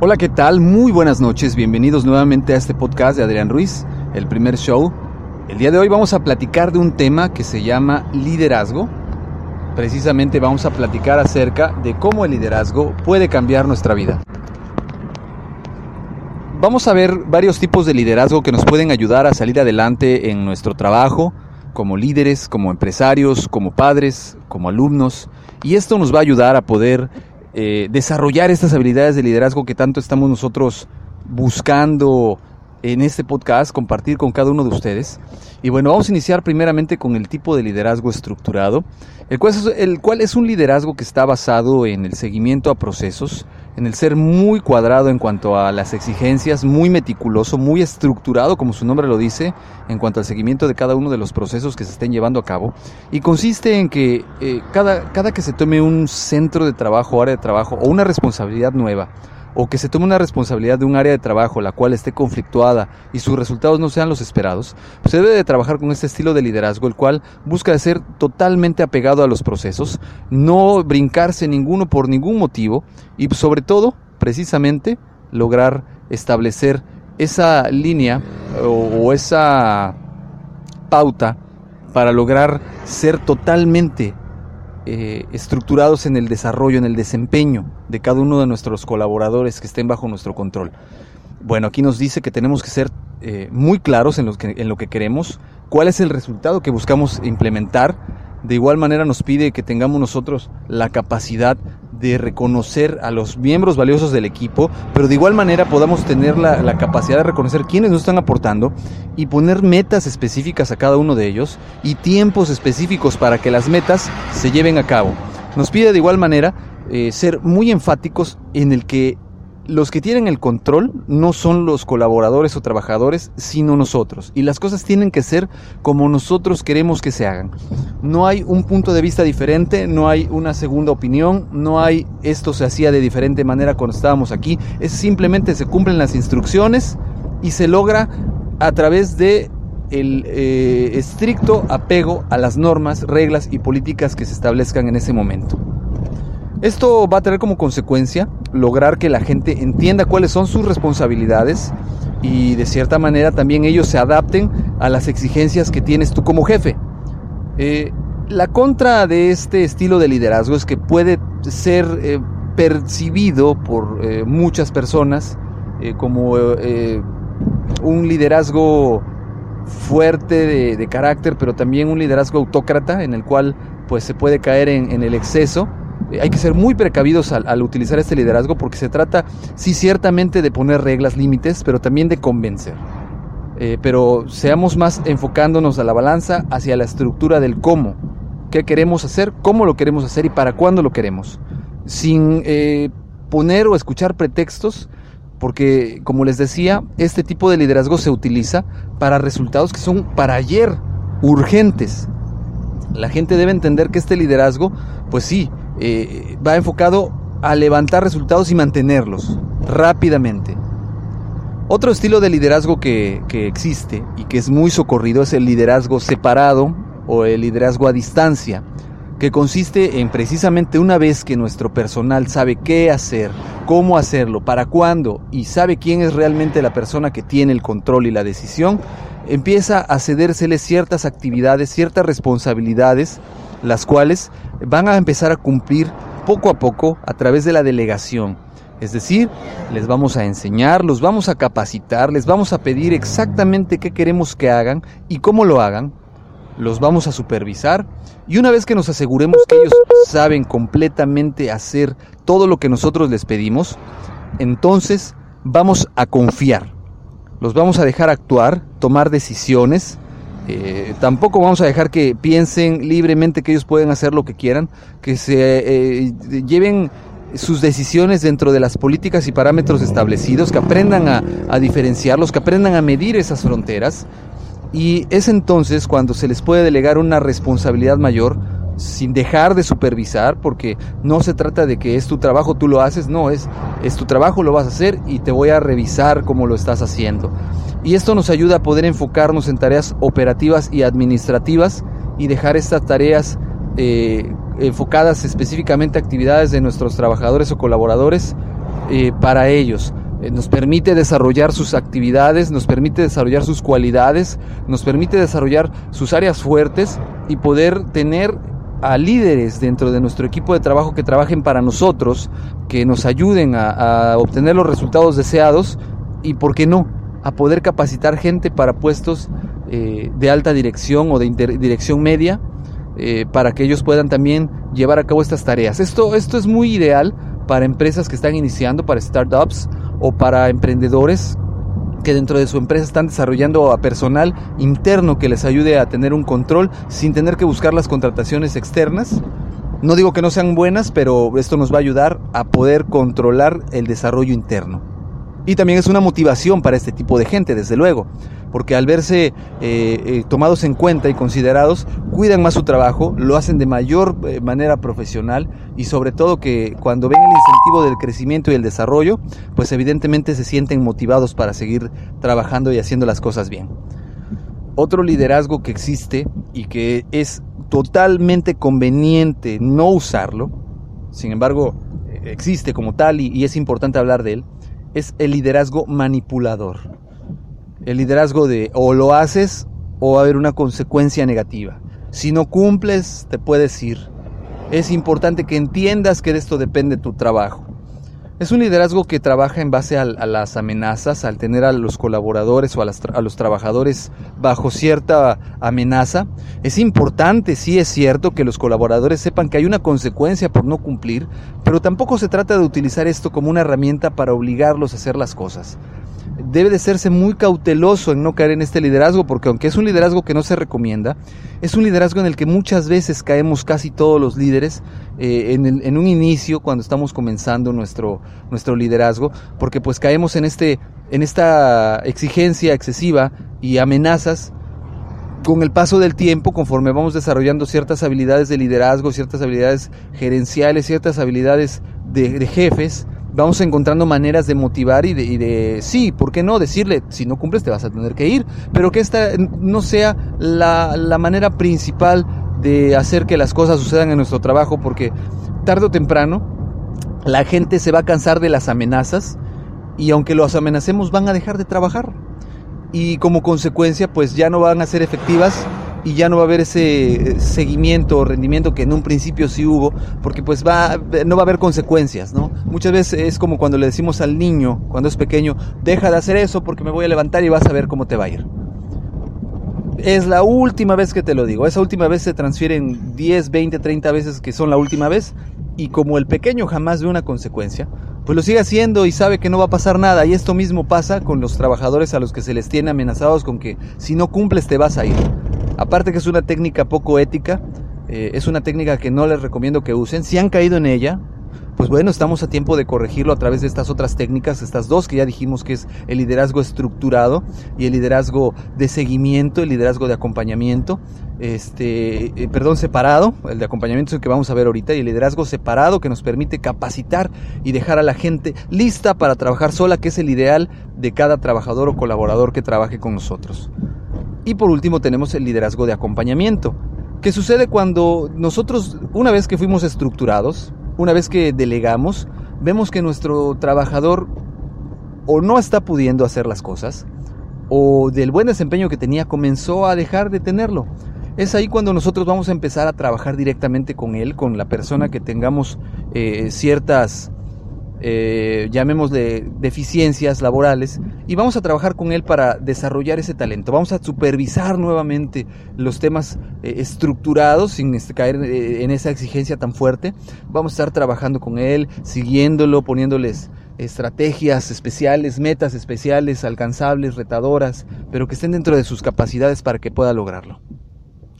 Hola, ¿qué tal? Muy buenas noches, bienvenidos nuevamente a este podcast de Adrián Ruiz, el primer show. El día de hoy vamos a platicar de un tema que se llama liderazgo. Precisamente vamos a platicar acerca de cómo el liderazgo puede cambiar nuestra vida. Vamos a ver varios tipos de liderazgo que nos pueden ayudar a salir adelante en nuestro trabajo, como líderes, como empresarios, como padres, como alumnos. Y esto nos va a ayudar a poder eh, desarrollar estas habilidades de liderazgo que tanto estamos nosotros buscando en este podcast, compartir con cada uno de ustedes. Y bueno, vamos a iniciar primeramente con el tipo de liderazgo estructurado, el cual, es, un liderazgo que está basado en el seguimiento a procesos, en el ser muy cuadrado en cuanto a las exigencias, muy meticuloso, muy estructurado, como su nombre lo dice, en cuanto al seguimiento de cada uno de los procesos que se estén llevando a cabo. Y consiste en que eh, cada, cada que se tome un centro de trabajo, área de trabajo o una responsabilidad nueva, o que se tome una responsabilidad de un área de trabajo la cual esté conflictuada y sus resultados no sean los esperados, pues se debe de trabajar con este estilo de liderazgo, el cual busca ser totalmente apegado a los procesos, no brincarse ninguno por ningún motivo y sobre todo, precisamente, lograr establecer esa línea o, o esa pauta para lograr ser totalmente eh, estructurados en el desarrollo, en el desempeño de cada uno de nuestros colaboradores que estén bajo nuestro control. Bueno, aquí nos dice que tenemos que ser eh, muy claros en lo, que, en lo que queremos, cuál es el resultado que buscamos implementar. De igual manera nos pide que tengamos nosotros la capacidad de reconocer a los miembros valiosos del equipo, pero de igual manera podamos tener la, capacidad de reconocer quiénes nos están aportando y poner metas específicas a cada uno de ellos y tiempos específicos para que las metas se lleven a cabo. Nos pide de igual manera eh, ser muy enfáticos en el que los que tienen el control no son los colaboradores o trabajadores, sino nosotros. Y las cosas tienen que ser como nosotros queremos que se hagan. No hay un punto de vista diferente, no hay una segunda opinión, no hay esto se hacía de diferente manera cuando estábamos aquí. Es simplemente se cumplen las instrucciones y se logra a través de el eh, estricto apego a las normas, reglas y políticas que se establezcan en ese momento. Esto va a tener como consecuencia lograr que la gente entienda cuáles son sus responsabilidades y de cierta manera también ellos se adapten a las exigencias que tienes tú como jefe. Eh, la contra de este estilo de liderazgo es que puede ser eh, percibido por eh, muchas personas como un liderazgo fuerte de, carácter, pero también un liderazgo autócrata en el cual pues se puede caer en el exceso hay que ser muy precavidos al, utilizar este liderazgo porque se trata, sí, ciertamente de poner reglas, límites, pero también de convencer. Eh, pero seamos más enfocándonos a la balanza hacia la estructura del cómo, qué queremos hacer, cómo lo queremos hacer y para cuándo lo queremos, sin eh, poner o escuchar pretextos, porque como les decía, este tipo de liderazgo se utiliza para resultados que son para ayer, urgentes. La gente debe entender que este liderazgo, pues sí, eh, va enfocado a levantar resultados y mantenerlos rápidamente. Otro estilo de liderazgo que, que, existe y que es muy socorrido es el liderazgo separado o el liderazgo a distancia, que consiste en precisamente una vez que nuestro personal sabe qué hacer, cómo hacerlo, para cuándo y sabe quién es realmente la persona que tiene el control y la decisión, empieza a cedérseles ciertas actividades, ciertas responsabilidades las cuales van a empezar a cumplir poco a poco a través de la delegación. Es decir, les vamos a enseñar, los vamos a capacitar, les vamos a pedir exactamente qué queremos que hagan y cómo lo hagan, los vamos a supervisar y una vez que nos aseguremos que ellos saben completamente hacer todo lo que nosotros les pedimos, entonces vamos a confiar, los vamos a dejar actuar, tomar decisiones, eh, tampoco vamos a dejar que piensen libremente que ellos pueden hacer lo que quieran, que se eh, lleven sus decisiones dentro de las políticas y parámetros establecidos, que aprendan a, a diferenciarlos, que aprendan a medir esas fronteras. Y es entonces cuando se les puede delegar una responsabilidad mayor sin dejar de supervisar, porque no se trata de que es tu trabajo, tú lo haces, no, es, es tu trabajo, lo vas a hacer y te voy a revisar cómo lo estás haciendo. Y esto nos ayuda a poder enfocarnos en tareas operativas y administrativas y dejar estas tareas eh, enfocadas específicamente a actividades de nuestros trabajadores o colaboradores eh, para ellos. Eh, nos permite desarrollar sus actividades, nos permite desarrollar sus cualidades, nos permite desarrollar sus áreas fuertes y poder tener a líderes dentro de nuestro equipo de trabajo que trabajen para nosotros, que nos ayuden a, obtener los resultados deseados y, ¿por qué no?, a poder capacitar gente para puestos eh, de alta dirección o de dirección media eh, para que ellos puedan también llevar a cabo estas tareas. Esto, esto es muy ideal para empresas que están iniciando, para startups o para emprendedores que dentro de su empresa están desarrollando a personal interno que les ayude a tener un control sin tener que buscar las contrataciones externas. No digo que no sean buenas, pero esto nos va a ayudar a poder controlar el desarrollo interno. Y también es una motivación para este tipo de gente, desde luego porque al verse eh, eh, tomados en cuenta y considerados, cuidan más su trabajo, lo hacen de mayor eh, manera profesional y sobre todo que cuando ven el incentivo del crecimiento y el desarrollo, pues evidentemente se sienten motivados para seguir trabajando y haciendo las cosas bien. Otro liderazgo que existe y que es totalmente conveniente no usarlo, sin embargo existe como tal y es importante hablar de él, es el liderazgo manipulador el liderazgo de o lo haces o va a haber una consecuencia negativa. Si no cumples, te puedes ir. Es importante que entiendas que de esto depende tu trabajo. Es un liderazgo que trabaja en base a, las amenazas, al tener a los colaboradores o a, a, los trabajadores bajo cierta amenaza. Es importante, sí es cierto, que los colaboradores sepan que hay una consecuencia por no cumplir, pero tampoco se trata de utilizar esto como una herramienta para obligarlos a hacer las cosas debe de serse muy cauteloso en no caer en este liderazgo, porque aunque es un liderazgo que no se recomienda, es un liderazgo en el que muchas veces caemos casi todos los líderes eh, en, un inicio, cuando estamos comenzando nuestro, nuestro liderazgo, porque pues caemos en, este, en esta exigencia excesiva y amenazas con el paso del tiempo, conforme vamos desarrollando ciertas habilidades de liderazgo, ciertas habilidades gerenciales, ciertas habilidades de jefes, vamos encontrando maneras de motivar y de, sí, ¿por qué no? Decirle, si no cumples te vas a tener que ir, pero que esta no sea la, la manera principal de hacer que las cosas sucedan en nuestro trabajo, porque tarde o temprano la gente se va a cansar de las amenazas y aunque los amenacemos van a dejar de trabajar y como consecuencia pues ya no van a ser efectivas y ya no va a haber ese eh, seguimiento o rendimiento que en un principio sí hubo, porque pues va, no va a haber consecuencias, ¿no? Muchas veces es como cuando le decimos al niño, cuando es pequeño, deja de hacer eso porque me voy a levantar y vas a ver cómo te va a ir. Es la última vez que te lo digo, esa última vez se transfieren 10, 20, 30 veces que son la última vez y como el pequeño jamás ve una consecuencia, pues lo sigue haciendo y sabe que no va a pasar nada. Y esto mismo pasa con los trabajadores a los que se les tiene amenazados con que si no cumples te vas a ir. Aparte que es una técnica poco ética, eh, es una técnica que no les recomiendo que usen. Si han caído en ella, pues bueno, estamos a tiempo de corregirlo a través de estas otras técnicas, estas dos que ya dijimos que es el liderazgo estructurado y el liderazgo de seguimiento, el liderazgo de acompañamiento, este, eh, perdón, separado, el de acompañamiento es el que vamos a ver ahorita, y el liderazgo separado que nos permite capacitar y dejar a la gente lista para trabajar sola, que es el ideal de cada trabajador o colaborador que trabaje con nosotros. Y por último tenemos el liderazgo de acompañamiento, que sucede cuando nosotros, una vez que fuimos estructurados, una vez que delegamos, vemos que nuestro trabajador o no está pudiendo hacer las cosas, o del buen desempeño que tenía comenzó a dejar de tenerlo. Es ahí cuando nosotros vamos a empezar a trabajar directamente con él, con la persona que tengamos eh, ciertas eh, llamémosle deficiencias laborales y vamos a trabajar con él para desarrollar ese talento. Vamos a supervisar nuevamente los temas eh, estructurados sin este, caer eh, en esa exigencia tan fuerte. Vamos a estar trabajando con él, siguiéndolo, poniéndoles estrategias especiales, metas especiales, alcanzables, retadoras, pero que estén dentro de sus capacidades para que pueda lograrlo.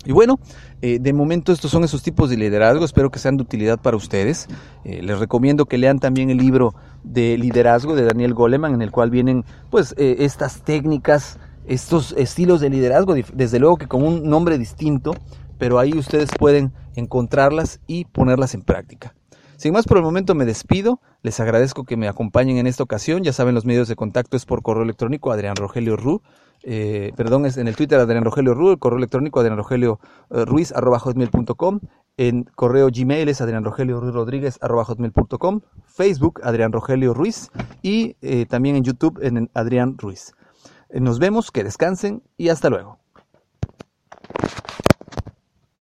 Y bueno, eh, de momento estos son esos tipos de liderazgo, espero que sean de utilidad para ustedes. Eh, les recomiendo que lean también el libro de liderazgo de Daniel Goleman, en el cual vienen pues eh, estas técnicas, estos estilos de liderazgo, desde luego que con un nombre distinto, pero ahí ustedes pueden encontrarlas y ponerlas en práctica. Sin más por el momento me despido, les agradezco que me acompañen en esta ocasión, ya saben los medios de contacto es por correo electrónico Adrián Rogelio Ru eh, perdón, es en el Twitter Adrián Rogelio Ruiz, el correo electrónico Adrián Rogelio eh, Ruiz arroba hotmail.com, En correo Gmail es adrianrogelio.rodríguez.com, Facebook Adrián Rogelio Ruiz y eh, también en YouTube en Adrián Ruiz. Nos vemos, que descansen y hasta luego.